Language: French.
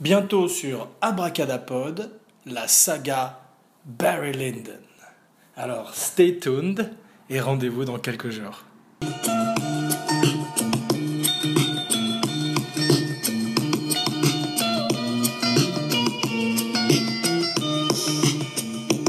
bientôt sur Abracadapod, la saga Barry Lyndon. Alors, stay tuned et rendez-vous dans quelques jours.